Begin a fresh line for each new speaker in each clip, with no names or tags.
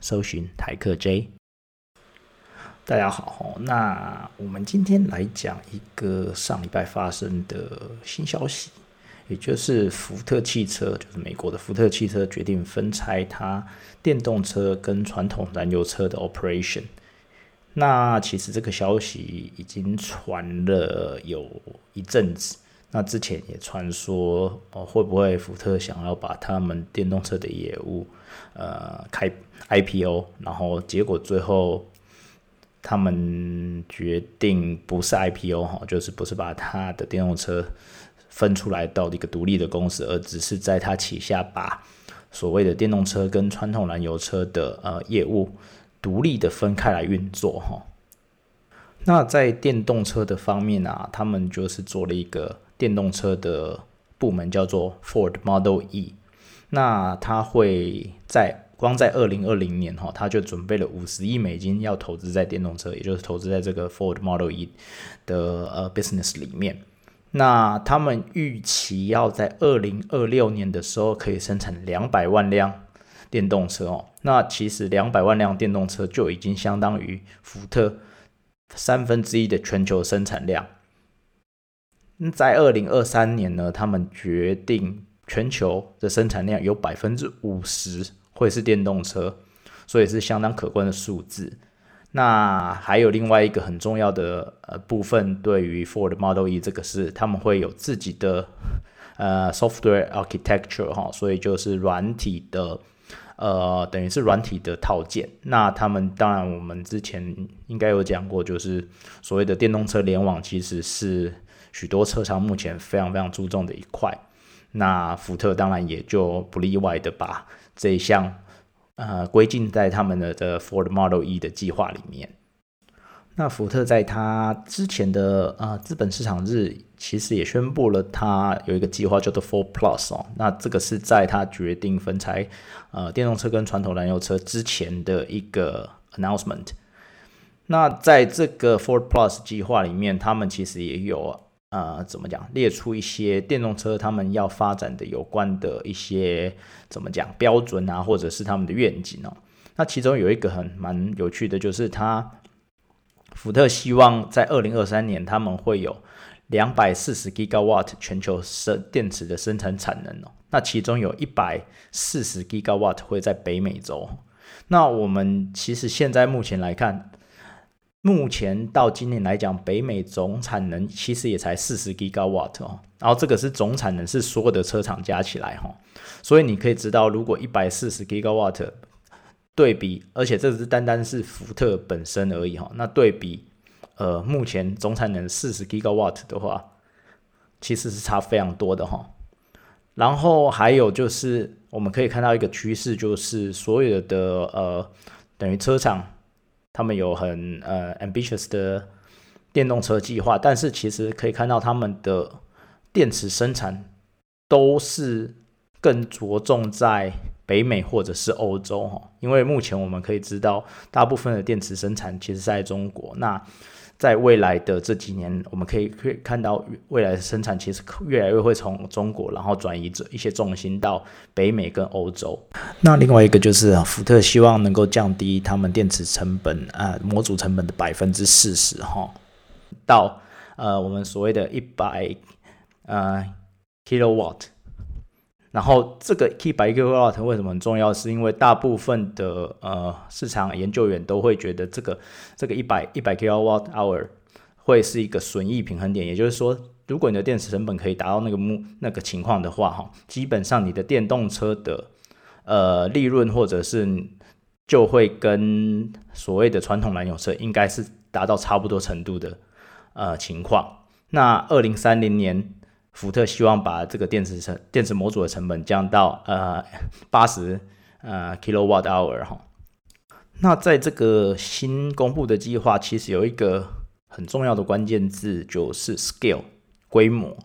搜寻台客 J。大家好，那我们今天来讲一个上礼拜发生的新消息，也就是福特汽车，就是美国的福特汽车决定分拆它电动车跟传统燃油车的 operation。那其实这个消息已经传了有一阵子，那之前也传说哦，会不会福特想要把他们电动车的业务呃开 IPO，然后结果最后他们决定不是 IPO 哈，就是不是把他的电动车分出来到一个独立的公司，而只是在他旗下把所谓的电动车跟传统燃油车的呃业务。独立的分开来运作哈，那在电动车的方面啊，他们就是做了一个电动车的部门，叫做 Ford Model E。那他会在光在二零二零年哈，他就准备了五十亿美金要投资在电动车，也就是投资在这个 Ford Model E 的呃 business 里面。那他们预期要在二零二六年的时候可以生产两百万辆。电动车哦，那其实两百万辆电动车就已经相当于福特三分之一的全球生产量。在二零二三年呢，他们决定全球的生产量有百分之五十会是电动车，所以是相当可观的数字。那还有另外一个很重要的呃部分，对于 Ford Model E 这个是他们会有自己的呃 software architecture 哈，所以就是软体的。呃，等于是软体的套件。那他们当然，我们之前应该有讲过，就是所谓的电动车联网，其实是许多车商目前非常非常注重的一块。那福特当然也就不例外的把这一项呃归进在他们的的 Ford Model E 的计划里面。那福特在他之前的呃资本市场日，其实也宣布了他有一个计划叫做 Four Plus 哦。那这个是在他决定分拆呃电动车跟传统燃油车之前的一个 announcement。那在这个 Four Plus 计划里面，他们其实也有呃怎么讲，列出一些电动车他们要发展的有关的一些怎么讲标准啊，或者是他们的愿景哦。那其中有一个很蛮有趣的，就是他。福特希望在二零二三年，他们会有两百四十 gigawatt 全球生电池的生产产能哦。那其中有一百四十 gigawatt 会在北美洲。那我们其实现在目前来看，目前到今年来讲，北美总产能其实也才四十 gigawatt 哦。然后这个是总产能，是所有的车厂加起来哈。所以你可以知道，如果一百四十 gigawatt 对比，而且这只单单是福特本身而已哈。那对比，呃，目前总产能四十 gigawatt 的话，其实是差非常多的哈。然后还有就是，我们可以看到一个趋势，就是所有的呃，等于车厂他们有很呃 ambitious 的电动车计划，但是其实可以看到他们的电池生产都是更着重在。北美或者是欧洲哈，因为目前我们可以知道，大部分的电池生产其实在中国。那在未来的这几年，我们可以可以看到，未来的生产其实越来越会从中国，然后转移一些重心到北美跟欧洲。那另外一个就是福特希望能够降低他们电池成本啊，模组成本的百分之四十哈，到呃我们所谓的一百呃 kilowatt。然后这个 k 一百 kilowatt 为什么很重要？是因为大部分的呃市场研究员都会觉得这个这个一百一百 kilowatt hour 会是一个损益平衡点。也就是说，如果你的电池成本可以达到那个目那个情况的话，哈，基本上你的电动车的呃利润或者是就会跟所谓的传统燃油车应该是达到差不多程度的呃情况。那二零三零年。福特希望把这个电池成电池模组的成本降到呃八十呃 kilowatt hour 哈，那在这个新公布的计划，其实有一个很重要的关键字，就是 scale 规模。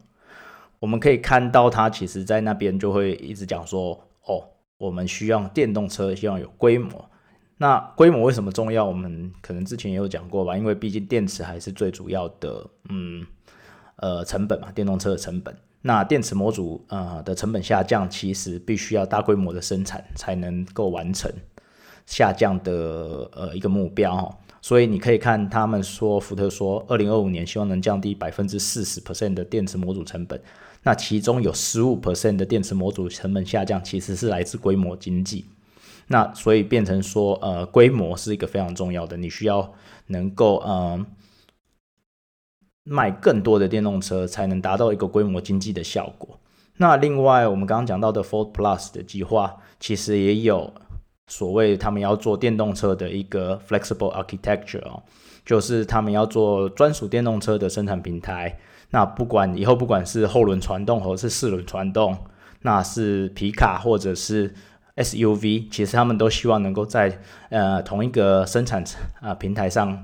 我们可以看到，它其实在那边就会一直讲说，哦，我们需要电动车，希望有规模。那规模为什么重要？我们可能之前也有讲过吧，因为毕竟电池还是最主要的，嗯，呃，成本嘛，电动车的成本。那电池模组呃的成本下降，其实必须要大规模的生产才能够完成。下降的呃一个目标，所以你可以看他们说福特说二零二五年希望能降低百分之四十 percent 的电池模组成本，那其中有十五 percent 的电池模组成本下降其实是来自规模经济，那所以变成说呃规模是一个非常重要的，你需要能够呃卖更多的电动车才能达到一个规模经济的效果。那另外我们刚刚讲到的 Ford Plus 的计划其实也有。所谓他们要做电动车的一个 flexible architecture 哦，就是他们要做专属电动车的生产平台。那不管以后不管是后轮传动或者是四轮传动，那是皮卡或者是 SUV，其实他们都希望能够在呃同一个生产啊平台上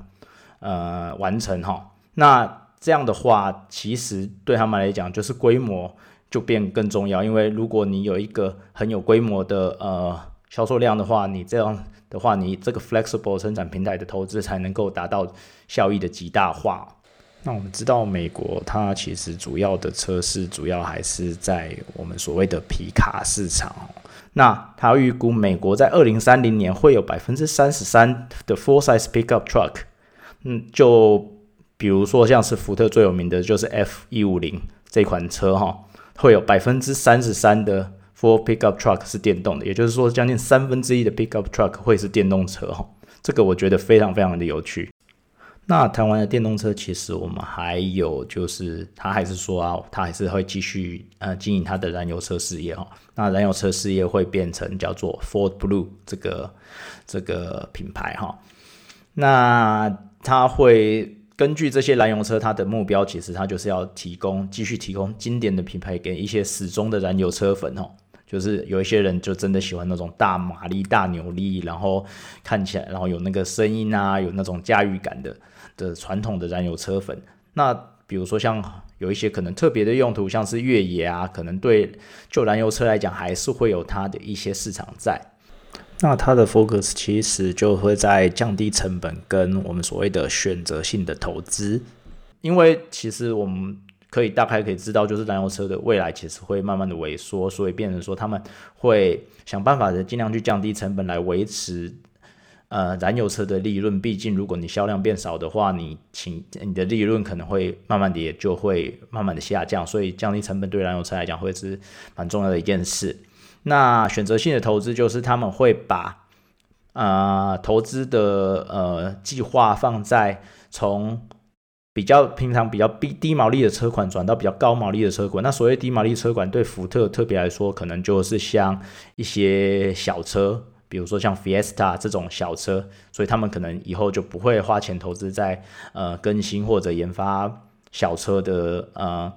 呃完成哈。那这样的话，其实对他们来讲就是规模就变更重要，因为如果你有一个很有规模的呃。销售量的话，你这样的话，你这个 flexible 生产平台的投资才能够达到效益的极大化。那我们知道，美国它其实主要的车市主要还是在我们所谓的皮卡市场。那它预估美国在二零三零年会有百分之三十三的 full size pickup truck。嗯，就比如说像是福特最有名的就是 F 一五零这款车哈，会有百分之三十三的。For pickup truck 是电动的，也就是说，将近三分之一的 pickup truck 会是电动车哈。这个我觉得非常非常的有趣。那台湾的电动车，其实我们还有就是，他还是说啊，他还是会继续呃经营他的燃油车事业哈。那燃油车事业会变成叫做 Ford Blue 这个这个品牌哈。那他会根据这些燃油车，它的目标其实它就是要提供继续提供经典的品牌给一些始终的燃油车粉哈。就是有一些人就真的喜欢那种大马力、大扭力，然后看起来，然后有那个声音啊，有那种驾驭感的的传统的燃油车粉。那比如说像有一些可能特别的用途，像是越野啊，可能对就燃油车来讲，还是会有它的一些市场在。那它的 focus 其实就会在降低成本跟我们所谓的选择性的投资，因为其实我们。可以大概可以知道，就是燃油车的未来其实会慢慢的萎缩，所以变成说他们会想办法的尽量去降低成本来维持呃燃油车的利润。毕竟如果你销量变少的话，你请你的利润可能会慢慢的也就会慢慢的下降。所以降低成本对燃油车来讲会是蛮重要的一件事。那选择性的投资就是他们会把呃投资的呃计划放在从。比较平常比较低低毛利的车款转到比较高毛利的车款，那所谓低毛利车款对福特特别来说，可能就是像一些小车，比如说像 Fiesta 这种小车，所以他们可能以后就不会花钱投资在呃更新或者研发小车的呃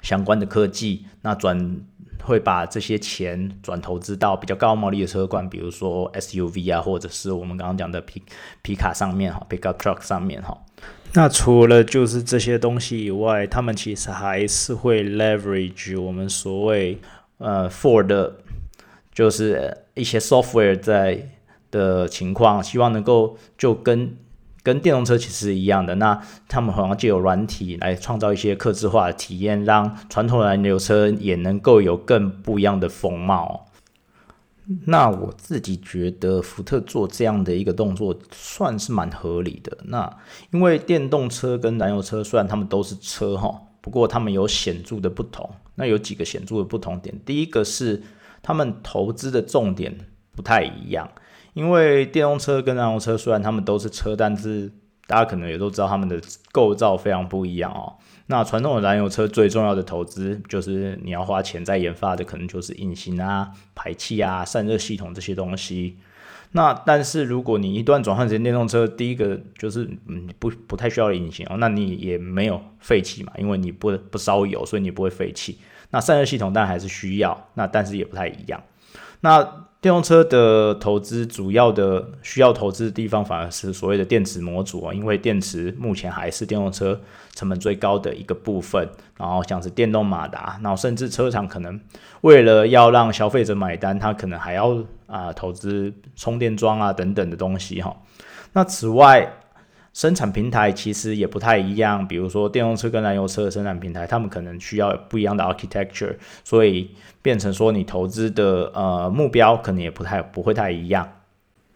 相关的科技，那转会把这些钱转投资到比较高毛利的车款，比如说 SUV 啊，或者是我们刚刚讲的皮皮卡上面哈，pickup truck 上面哈。那除了就是这些东西以外，他们其实还是会 leverage 我们所谓呃 Ford 就是一些 software 在的情况，希望能够就跟跟电动车其实一样的，那他们好像借有软体来创造一些客制化的体验，让传统燃油车也能够有更不一样的风貌。那我自己觉得福特做这样的一个动作算是蛮合理的。那因为电动车跟燃油车虽然他们都是车哈，不过他们有显著的不同。那有几个显著的不同点，第一个是他们投资的重点不太一样。因为电动车跟燃油车虽然他们都是车，但是大家可能也都知道他们的构造非常不一样哦。那传统的燃油车最重要的投资就是你要花钱在研发的，可能就是引擎啊、排气啊、散热系统这些东西。那但是如果你一段转换成电动车，第一个就是嗯不不太需要引擎哦，那你也没有废气嘛，因为你不不烧油，所以你不会废气。那散热系统当然还是需要，那但是也不太一样。那电动车的投资主要的需要投资的地方，反而是所谓的电池模组啊，因为电池目前还是电动车成本最高的一个部分。然后像是电动马达，然后甚至车厂可能为了要让消费者买单，他可能还要啊投资充电桩啊等等的东西哈。那此外，生产平台其实也不太一样，比如说电动车跟燃油车的生产平台，他们可能需要不一样的 architecture，所以变成说你投资的呃目标可能也不太不会太一样。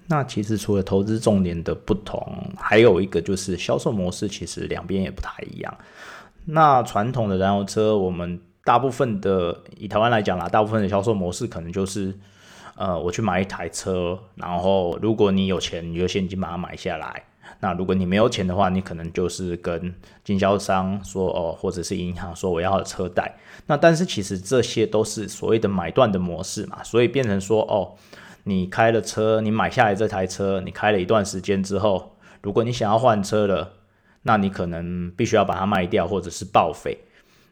那其实除了投资重点的不同，还有一个就是销售模式，其实两边也不太一样。那传统的燃油车，我们大部分的以台湾来讲啦，大部分的销售模式可能就是呃我去买一台车，然后如果你有钱，你就现金把它买下来。那如果你没有钱的话，你可能就是跟经销商说哦，或者是银行说我要车贷。那但是其实这些都是所谓的买断的模式嘛，所以变成说哦，你开了车，你买下来这台车，你开了一段时间之后，如果你想要换车了，那你可能必须要把它卖掉或者是报废。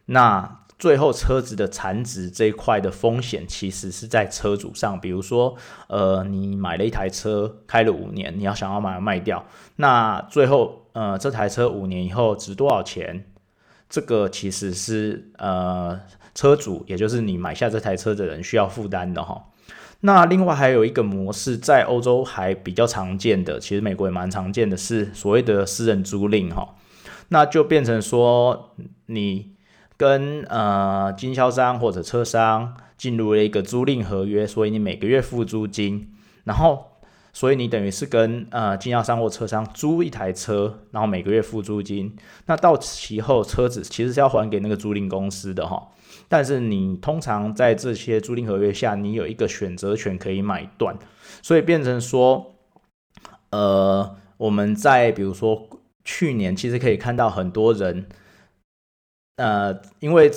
那最后车子的残值这一块的风险，其实是在车主上。比如说，呃，你买了一台车，开了五年，你要想要把它卖掉，那最后，呃，这台车五年以后值多少钱？这个其实是呃车主，也就是你买下这台车的人需要负担的哈。那另外还有一个模式，在欧洲还比较常见的，其实美国也蛮常见的，是所谓的私人租赁哈。那就变成说你。跟呃经销商或者车商进入了一个租赁合约，所以你每个月付租金，然后所以你等于是跟呃经销商或车商租一台车，然后每个月付租金。那到期后车子其实是要还给那个租赁公司的哈，但是你通常在这些租赁合约下，你有一个选择权可以买断，所以变成说，呃我们在比如说去年其实可以看到很多人。呃，因为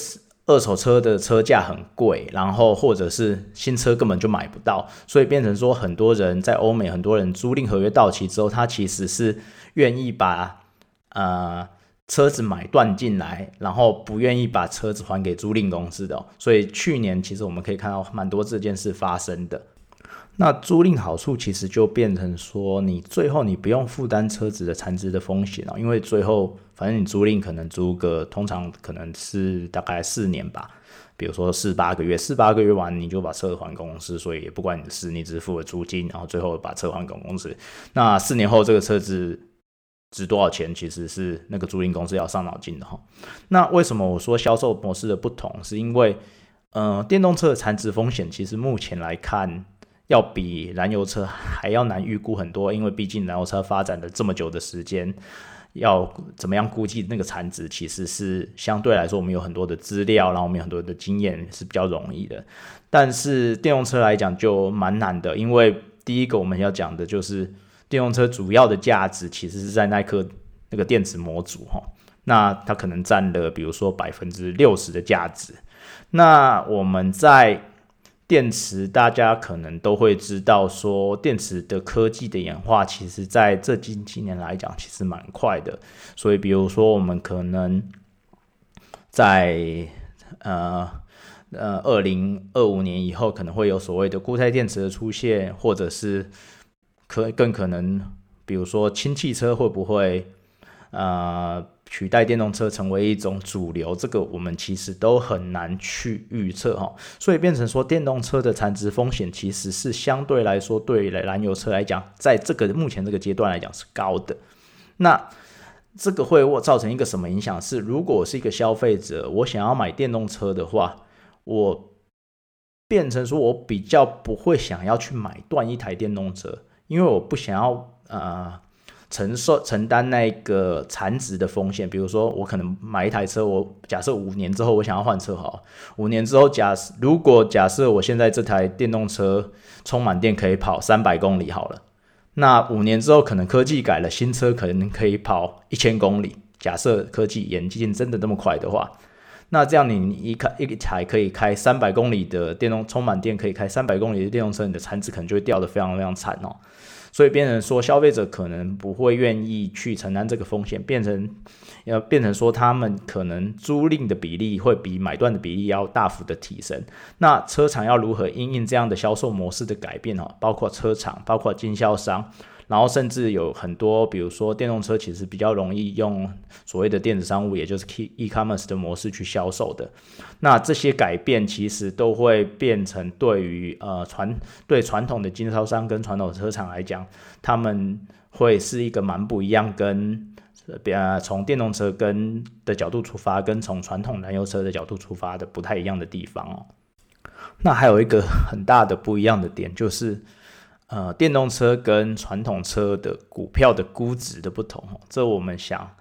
二手车的车价很贵，然后或者是新车根本就买不到，所以变成说很多人在欧美，很多人租赁合约到期之后，他其实是愿意把呃车子买断进来，然后不愿意把车子还给租赁公司的。所以去年其实我们可以看到蛮多这件事发生的。那租赁好处其实就变成说，你最后你不用负担车子的残值的风险哦，因为最后反正你租赁可能租个通常可能是大概四年吧，比如说四八个月，四八个月完你就把车还公司，所以也不关你的事，你只付了租金，然后最后把车还给公司。那四年后这个车子值多少钱，其实是那个租赁公司要上脑筋的哈。那为什么我说销售模式的不同，是因为呃电动车的残值风险其实目前来看。要比燃油车还要难预估很多，因为毕竟燃油车发展了这么久的时间，要怎么样估计那个产值，其实是相对来说我们有很多的资料，然后我们有很多的经验是比较容易的。但是电动车来讲就蛮难的，因为第一个我们要讲的就是电动车主要的价值其实是在那颗那个电池模组哈，那它可能占了比如说百分之六十的价值。那我们在电池，大家可能都会知道，说电池的科技的演化，其实在这近几年来讲，其实蛮快的。所以，比如说，我们可能在呃呃二零二五年以后，可能会有所谓的固态电池的出现，或者是可更可能，比如说氢汽车会不会呃。取代电动车成为一种主流，这个我们其实都很难去预测哈，所以变成说电动车的残值风险其实是相对来说对燃油车来讲，在这个目前这个阶段来讲是高的。那这个会我造成一个什么影响？是如果我是一个消费者，我想要买电动车的话，我变成说我比较不会想要去买断一台电动车，因为我不想要呃。承受承担那个残值的风险，比如说我可能买一台车，我假设五年之后我想要换车，好，五年之后假如果假设我现在这台电动车充满电可以跑三百公里好了，那五年之后可能科技改了，新车可能可以跑一千公里。假设科技演进真的那么快的话，那这样你一开一台可以开三百公里的电动充满电可以开三百公里的电动车，你的产值可能就会掉得非常非常惨哦。所以变成说，消费者可能不会愿意去承担这个风险，变成要变成说，他们可能租赁的比例会比买断的比例要大幅的提升。那车厂要如何因应这样的销售模式的改变哈？包括车厂，包括经销商。然后甚至有很多，比如说电动车，其实比较容易用所谓的电子商务，也就是 e e commerce 的模式去销售的。那这些改变其实都会变成对于呃传对传统的经销商跟传统车厂来讲，他们会是一个蛮不一样，跟呃从电动车跟的角度出发，跟从传统燃油车的角度出发的不太一样的地方哦。那还有一个很大的不一样的点就是。呃，电动车跟传统车的股票的估值的不同，这我们想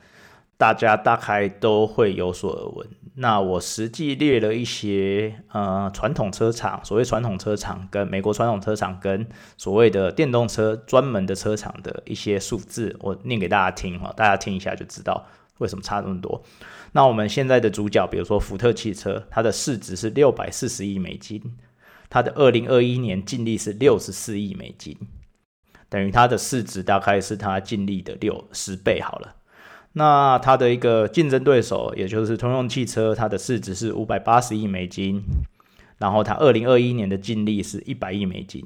大家大概都会有所耳闻。那我实际列了一些呃传统车厂，所谓传统车厂跟美国传统车厂跟所谓的电动车专门的车厂的一些数字，我念给大家听哈，大家听一下就知道为什么差这么多。那我们现在的主角，比如说福特汽车，它的市值是六百四十亿美金。它的二零二一年净利是六十四亿美金，等于它的市值大概是它净利的六十倍好了。那它的一个竞争对手，也就是通用汽车，它的市值是五百八十亿美金，然后它二零二一年的净利是一百亿美金，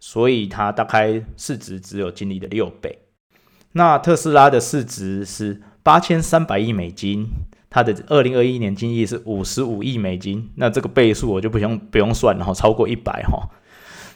所以它大概市值只有净利的六倍。那特斯拉的市值是八千三百亿美金。它的二零二一年经济是五十五亿美金，那这个倍数我就不用不用算了哈，超过一百哈。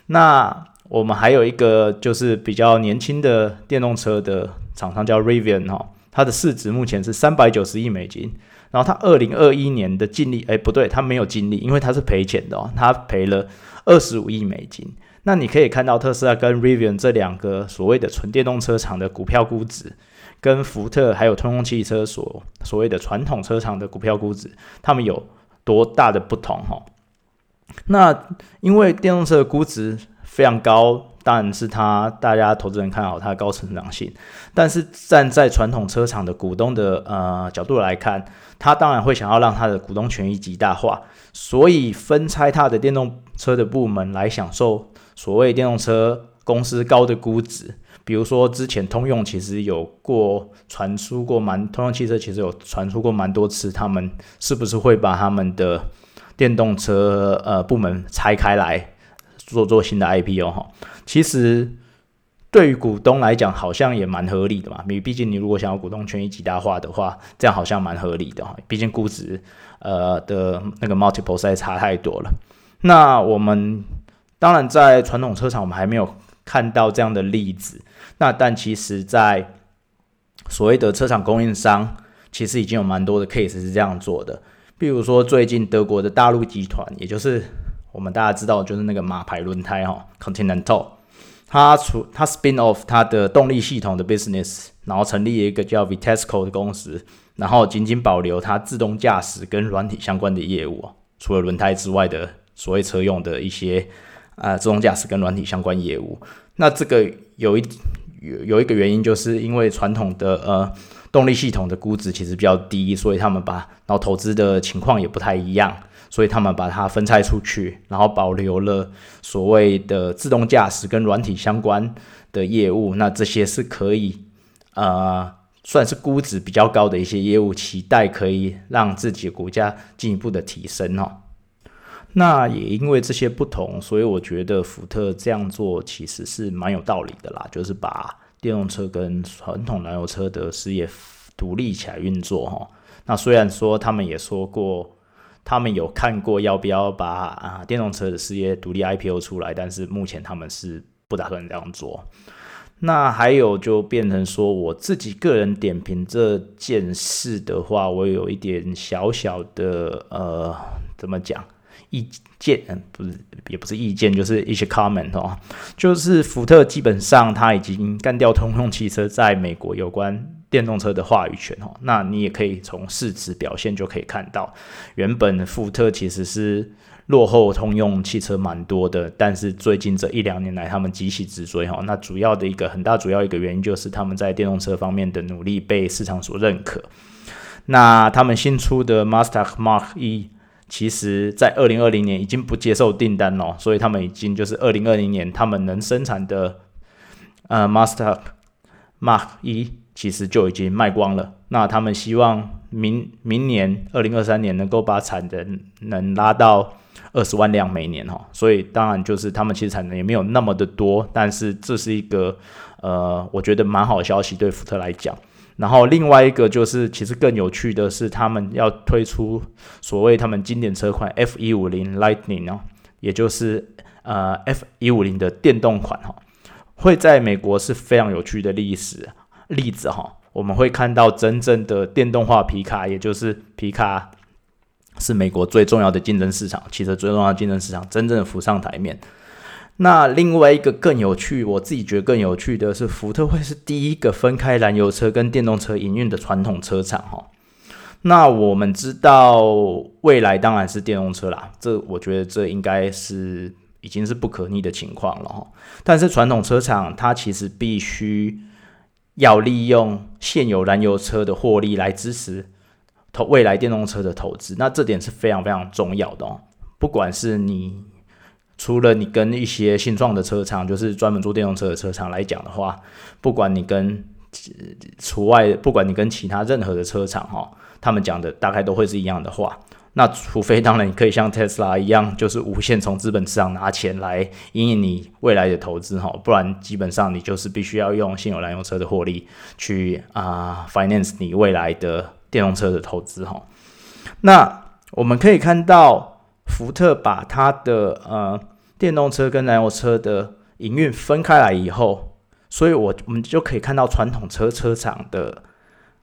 那我们还有一个就是比较年轻的电动车的厂商叫 Rivian 哈，它的市值目前是三百九十亿美金，然后它二零二一年的净利，哎不对，它没有净利，因为它是赔钱的哦，它赔了二十五亿美金。那你可以看到特斯拉跟 Rivian 这两个所谓的纯电动车厂的股票估值。跟福特还有通用汽车所所谓的传统车厂的股票估值，他们有多大的不同哈？那因为电动车的估值非常高，当然是它大家投资人看好它的高成长性。但是站在传统车厂的股东的呃角度来看，他当然会想要让他的股东权益极大化，所以分拆他的电动车的部门来享受所谓电动车公司高的估值。比如说，之前通用其实有过传出过蛮，通用汽车其实有传出过蛮多次，他们是不是会把他们的电动车呃部门拆开来做做新的 IPO 哈？其实对于股东来讲，好像也蛮合理的嘛。你毕竟你如果想要股东权益极大化的话，这样好像蛮合理的哈。毕竟估值呃的那个 multiple 实在差太多了。那我们当然在传统车厂，我们还没有。看到这样的例子，那但其实，在所谓的车厂供应商，其实已经有蛮多的 case 是这样做的。比如说，最近德国的大陆集团，也就是我们大家知道，就是那个马牌轮胎哈，Continental，它除它 spin off 它的动力系统的 business，然后成立一个叫 Vitesco 的公司，然后仅仅保留它自动驾驶跟软体相关的业务除了轮胎之外的所谓车用的一些。啊，自动驾驶跟软体相关业务，那这个有一有有一个原因，就是因为传统的呃动力系统的估值其实比较低，所以他们把然后投资的情况也不太一样，所以他们把它分拆出去，然后保留了所谓的自动驾驶跟软体相关的业务，那这些是可以呃算是估值比较高的一些业务，期待可以让自己的股价进一步的提升哦。那也因为这些不同，所以我觉得福特这样做其实是蛮有道理的啦，就是把电动车跟传统燃油车的事业独立起来运作哈。那虽然说他们也说过，他们有看过要不要把啊电动车的事业独立 IPO 出来，但是目前他们是不打算这样做。那还有就变成说，我自己个人点评这件事的话，我有一点小小的呃，怎么讲？意见嗯不是也不是意见，就是一些 comment 哦，就是福特基本上他已经干掉通用汽车在美国有关电动车的话语权哦。那你也可以从市值表现就可以看到，原本福特其实是落后通用汽车蛮多的，但是最近这一两年来他们急起直追哈。那主要的一个很大主要一个原因就是他们在电动车方面的努力被市场所认可。那他们新出的 Mustang Mark 一，其实在二零二零年已经不接受订单了，所以他们已经就是二零二零年他们能生产的呃 Mustang Mark 一，其实就已经卖光了。那他们希望明明年二零二三年能够把产能能拉到二十万辆每年哈，所以当然就是他们其实产能也没有那么的多，但是这是一个呃，我觉得蛮好的消息对福特来讲。然后另外一个就是，其实更有趣的是，他们要推出所谓他们经典车款 F 一五零 Lightning 哦，也就是呃 F 一五零的电动款哈，会在美国是非常有趣的历史例子哈。我们会看到真正的电动化皮卡，也就是皮卡是美国最重要的竞争市场，汽车最重要的竞争市场，真正浮上台面。那另外一个更有趣，我自己觉得更有趣的是，福特会是第一个分开燃油车跟电动车营运的传统车厂哈。那我们知道未来当然是电动车啦，这我觉得这应该是已经是不可逆的情况了哈。但是传统车厂它其实必须要利用现有燃油车的获利来支持投未来电动车的投资，那这点是非常非常重要的哦。不管是你。除了你跟一些新创的车厂，就是专门做电动车的车厂来讲的话，不管你跟除外，不管你跟其他任何的车厂哈，他们讲的大概都会是一样的话。那除非当然你可以像特斯拉一样，就是无限从资本市场拿钱来引领你未来的投资哈，不然基本上你就是必须要用现有燃油车的获利去啊 finance 你未来的电动车的投资哈。那我们可以看到。福特把它的呃电动车跟燃油车的营运分开来以后，所以我我们就可以看到传统车车厂的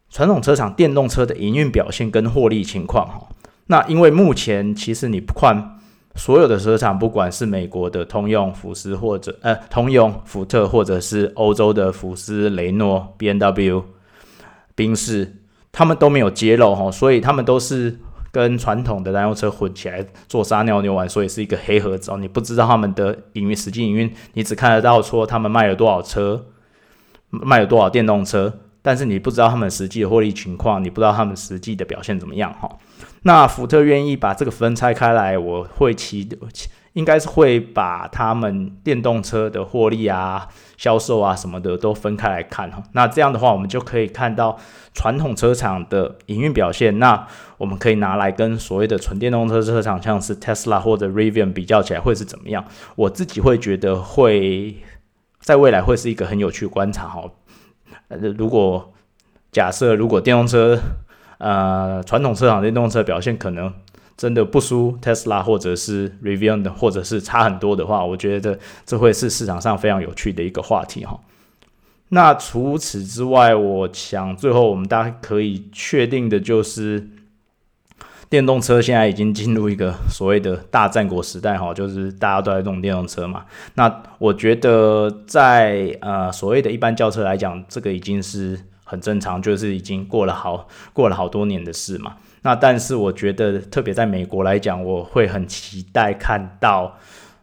传统车厂电动车的营运表现跟获利情况哈。那因为目前其实你不看所有的车厂，不管是美国的通用、福斯或者呃通用、福特，或者是欧洲的福斯、雷诺、B N W、宾士，他们都没有揭露哈，所以他们都是。跟传统的燃油车混起来做撒尿牛丸，所以是一个黑盒子哦。你不知道他们的营运实际营运，你只看得到说他们卖了多少车，卖了多少电动车，但是你不知道他们实际的获利情况，你不知道他们实际的表现怎么样哈。那福特愿意把这个分拆开来，我会骑应该是会把他们电动车的获利啊、销售啊什么的都分开来看哈。那这样的话，我们就可以看到传统车厂的营运表现。那我们可以拿来跟所谓的纯电动车车厂，像是 Tesla 或者 Rivian 比较起来，会是怎么样？我自己会觉得会在未来会是一个很有趣的观察哈。呃，如果假设如果电动车呃传统车厂电动车表现可能。真的不输 Tesla 或者是 Rivian 的，或者是差很多的话，我觉得这会是市场上非常有趣的一个话题哈。那除此之外，我想最后我们大家可以确定的就是，电动车现在已经进入一个所谓的大战国时代哈，就是大家都在用电动车嘛。那我觉得在呃所谓的一般轿车来讲，这个已经是很正常，就是已经过了好过了好多年的事嘛。那但是我觉得，特别在美国来讲，我会很期待看到，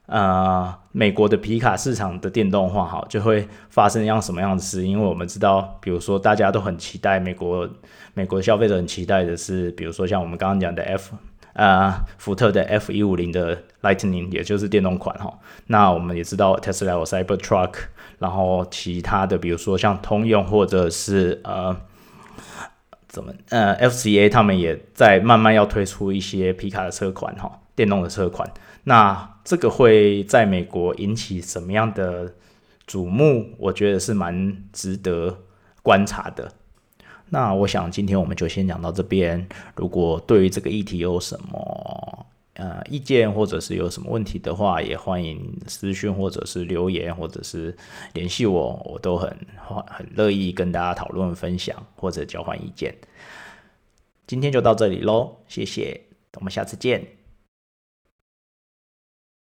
呃，美国的皮卡市场的电动化，哈，就会发生一样什么样的事？因为我们知道，比如说大家都很期待美国，美国消费者很期待的是，比如说像我们刚刚讲的 F，呃，福特的 F 一五零的 Lightning，也就是电动款，哈。那我们也知道 Tesla 有 Cybertruck，然后其他的，比如说像通用或者是呃。怎么？呃，FCA 他们也在慢慢要推出一些皮卡的车款，哈，电动的车款。那这个会在美国引起什么样的瞩目？我觉得是蛮值得观察的。那我想今天我们就先讲到这边。如果对于这个议题有什么，呃，意见或者是有什么问题的话，也欢迎私讯或者是留言或者是联系我，我都很很乐意跟大家讨论分享或者交换意见。今天就到这里喽，谢谢，我们下次见。